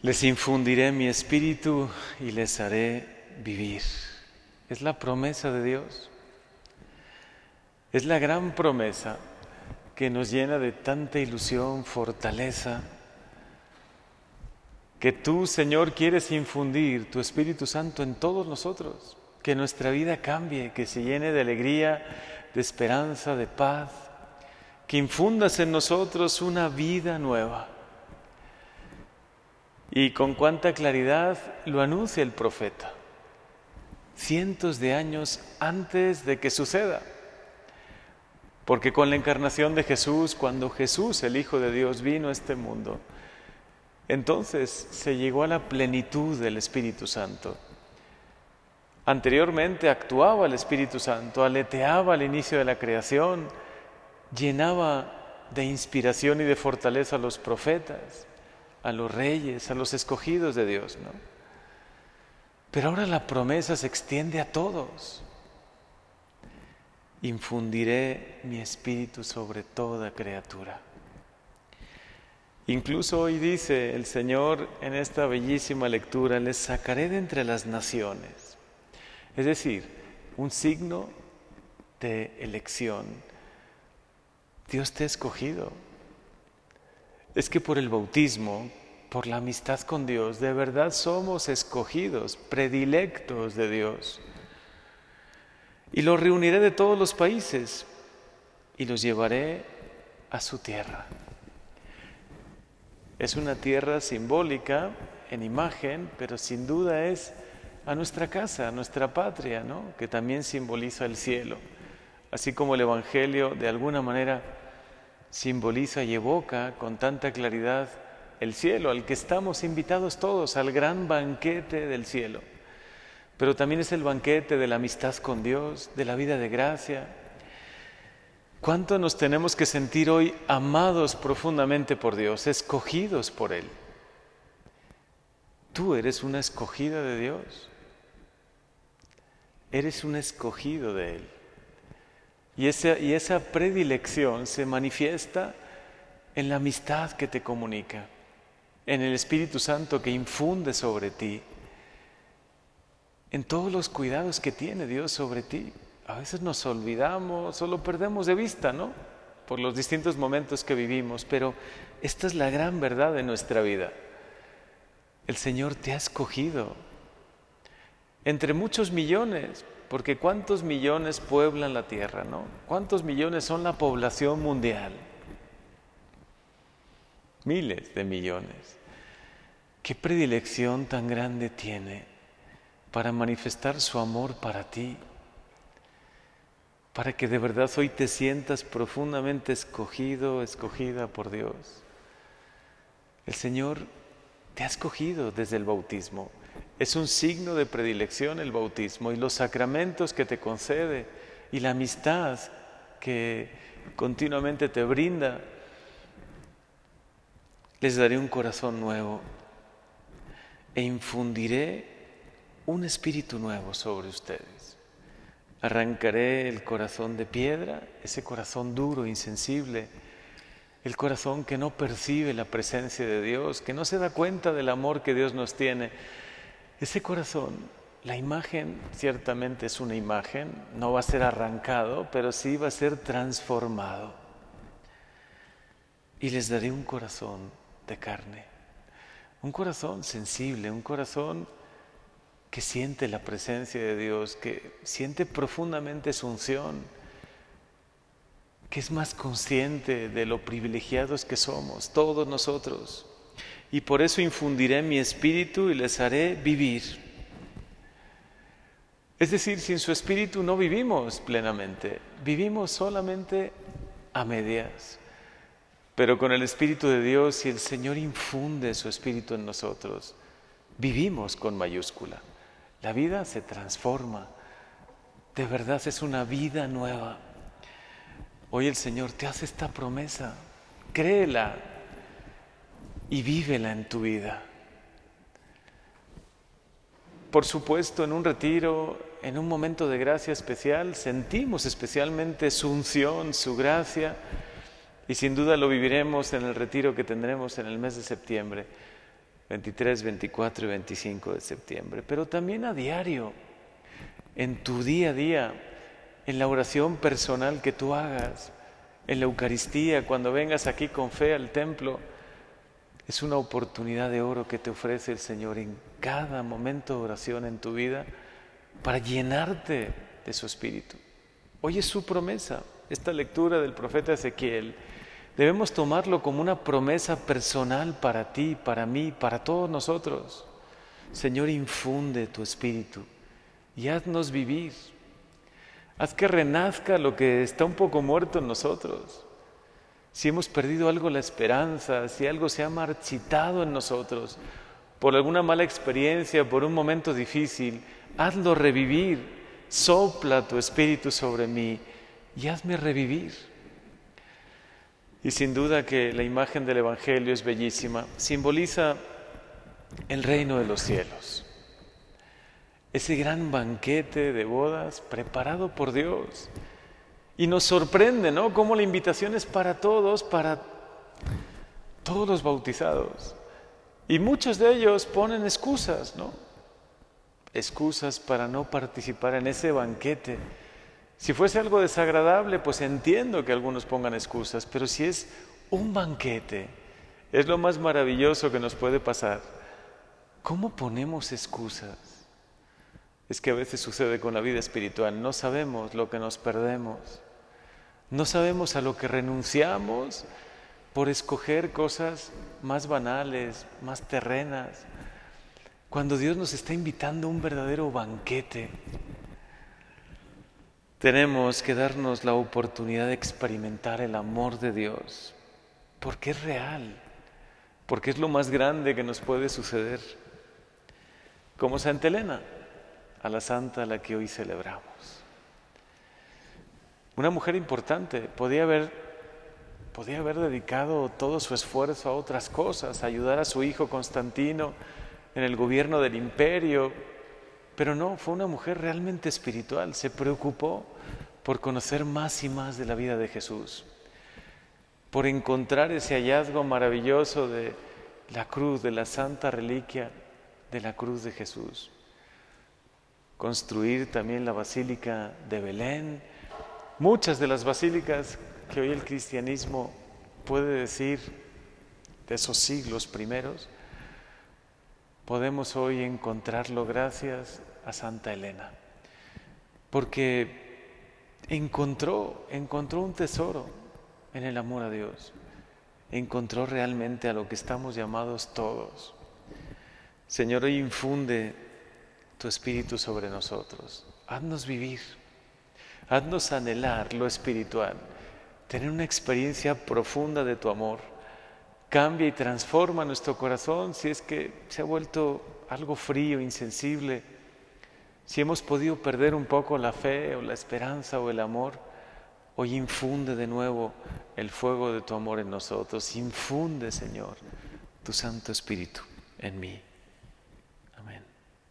Les infundiré mi espíritu y les haré vivir. Es la promesa de Dios. Es la gran promesa que nos llena de tanta ilusión, fortaleza, que tú, Señor, quieres infundir tu Espíritu Santo en todos nosotros, que nuestra vida cambie, que se llene de alegría, de esperanza, de paz, que infundas en nosotros una vida nueva. Y con cuánta claridad lo anuncia el profeta, cientos de años antes de que suceda. Porque con la encarnación de Jesús, cuando Jesús, el Hijo de Dios, vino a este mundo, entonces se llegó a la plenitud del Espíritu Santo. Anteriormente actuaba el Espíritu Santo, aleteaba al inicio de la creación, llenaba de inspiración y de fortaleza a los profetas a los reyes, a los escogidos de Dios, ¿no? Pero ahora la promesa se extiende a todos. Infundiré mi espíritu sobre toda criatura. Incluso hoy dice el Señor en esta bellísima lectura, les sacaré de entre las naciones. Es decir, un signo de elección. Dios te ha escogido, es que por el bautismo, por la amistad con Dios, de verdad somos escogidos, predilectos de Dios. Y los reuniré de todos los países y los llevaré a su tierra. Es una tierra simbólica en imagen, pero sin duda es a nuestra casa, a nuestra patria, ¿no? que también simboliza el cielo. Así como el Evangelio de alguna manera simboliza y evoca con tanta claridad el cielo, al que estamos invitados todos, al gran banquete del cielo. Pero también es el banquete de la amistad con Dios, de la vida de gracia. ¿Cuánto nos tenemos que sentir hoy amados profundamente por Dios, escogidos por Él? Tú eres una escogida de Dios. Eres un escogido de Él. Y esa, predilección se manifiesta en la amistad que te comunica, en el Espíritu Santo que infunde sobre ti, en todos los cuidados que tiene Dios sobre ti. A veces nos olvidamos o lo perdemos de vista, ¿no? Por los distintos momentos que vivimos, pero esta es la gran verdad de nuestra vida. El Señor te ha escogido entre muchos millones, porque ¿cuántos millones pueblan la tierra, no? ¿Cuántos millones son la población mundial? Miles de millones. ¿Qué predilección tan grande tiene para manifestar su amor para ti? Para que de verdad hoy te sientas profundamente escogido, escogida por Dios. El Señor te ha escogido desde el bautismo. Es un signo de predilección el bautismo y los sacramentos que te concede y la amistad que continuamente te brinda. Les daré un corazón nuevo e infundiré un espíritu nuevo sobre ustedes. Arrancaré el corazón de piedra, ese corazón duro, insensible, el corazón que no percibe la presencia de Dios, que no se da cuenta del amor que Dios nos tiene ese corazón, la imagen ciertamente es una imagen, no va a ser arrancado, pero sí va a ser transformado. Y les daré un corazón de carne, un corazón sensible, un corazón que siente la presencia de Dios, que siente profundamente su unción, que es más consciente de lo privilegiados que somos, todos nosotros y por eso infundiré mi espíritu y les haré vivir. Es decir, sin su espíritu no vivimos plenamente, vivimos solamente a medias. Pero con el Espíritu de Dios, si el Señor infunde su Espíritu en nosotros, vivimos con mayúscula. La vida se transforma. De verdad es una vida nueva. Hoy el Señor te hace esta promesa. Créela, y vívela en tu vida. Por supuesto, en un retiro, en un momento de gracia especial, sentimos especialmente su unción, su gracia, y sin duda lo viviremos en el retiro que tendremos en el mes de septiembre. 23, 24 y 25 de septiembre, pero también a diario, en tu día a día, en la oración personal que tú hagas, en la Eucaristía, cuando vengas aquí con fe al templo. Es una oportunidad de oro que te ofrece el Señor en cada momento de oración en tu vida para llenarte de su Espíritu. Hoy es su promesa, esta lectura del profeta Ezequiel. Debemos tomarlo como una promesa personal para ti, para mí, para todos nosotros. Señor, infunde tu Espíritu y haznos vivir Haz que renazca lo que está un poco muerto en nosotros. Si hemos perdido algo la esperanza, si algo se ha marchitado en nosotros por alguna mala experiencia, por un momento difícil, hazlo revivir. Sopla tu espíritu sobre mí y hazme revivir. Y sin duda que la imagen del Evangelio es bellísima. Simboliza el reino de los cielos ese gran banquete de bodas preparado por Dios. Y nos sorprende, ¿no? Cómo la invitación es para todos, para todos los bautizados. Y muchos de ellos ponen excusas, ¿no? Excusas para no participar en ese banquete. Si fuese algo desagradable, pues entiendo que algunos pongan excusas, pero si es un banquete, es lo más maravilloso que nos puede pasar. ¿Cómo ponemos excusas? es que a veces sucede con la vida espiritual. No sabemos lo que nos perdemos. No sabemos a lo que renunciamos por escoger cosas más banales, más terrenas. Cuando Dios nos está invitando a un verdadero banquete, tenemos que darnos la oportunidad de experimentar el amor de Dios, porque es real, porque es lo más grande que nos puede suceder. Como Santa Elena, a la santa a la que hoy celebramos. Una mujer importante, podía haber, podía haber dedicado todo su esfuerzo a otras cosas, a ayudar a su hijo Constantino en el gobierno del imperio, pero no, fue una mujer realmente espiritual, se preocupó por conocer más y más de la vida de Jesús, por encontrar ese hallazgo maravilloso de la cruz, de la santa reliquia de la cruz de Jesús construir también la Basílica de Belén. Muchas de las basílicas que hoy el cristianismo puede decir de esos siglos primeros, podemos hoy encontrarlo gracias a Santa Elena, porque encontró, encontró un tesoro en el amor a Dios, encontró realmente a lo que estamos llamados todos. Señor, hoy infunde tu Espíritu sobre nosotros. Haznos vivir, haznos anhelar lo espiritual, tener una experiencia profunda de tu amor. Cambia y transforma nuestro corazón si es que se ha vuelto algo frío, insensible, si hemos podido perder un poco la fe o la esperanza o el amor. Hoy infunde de nuevo el fuego de tu amor en nosotros. Infunde, Señor, tu Santo Espíritu en mí.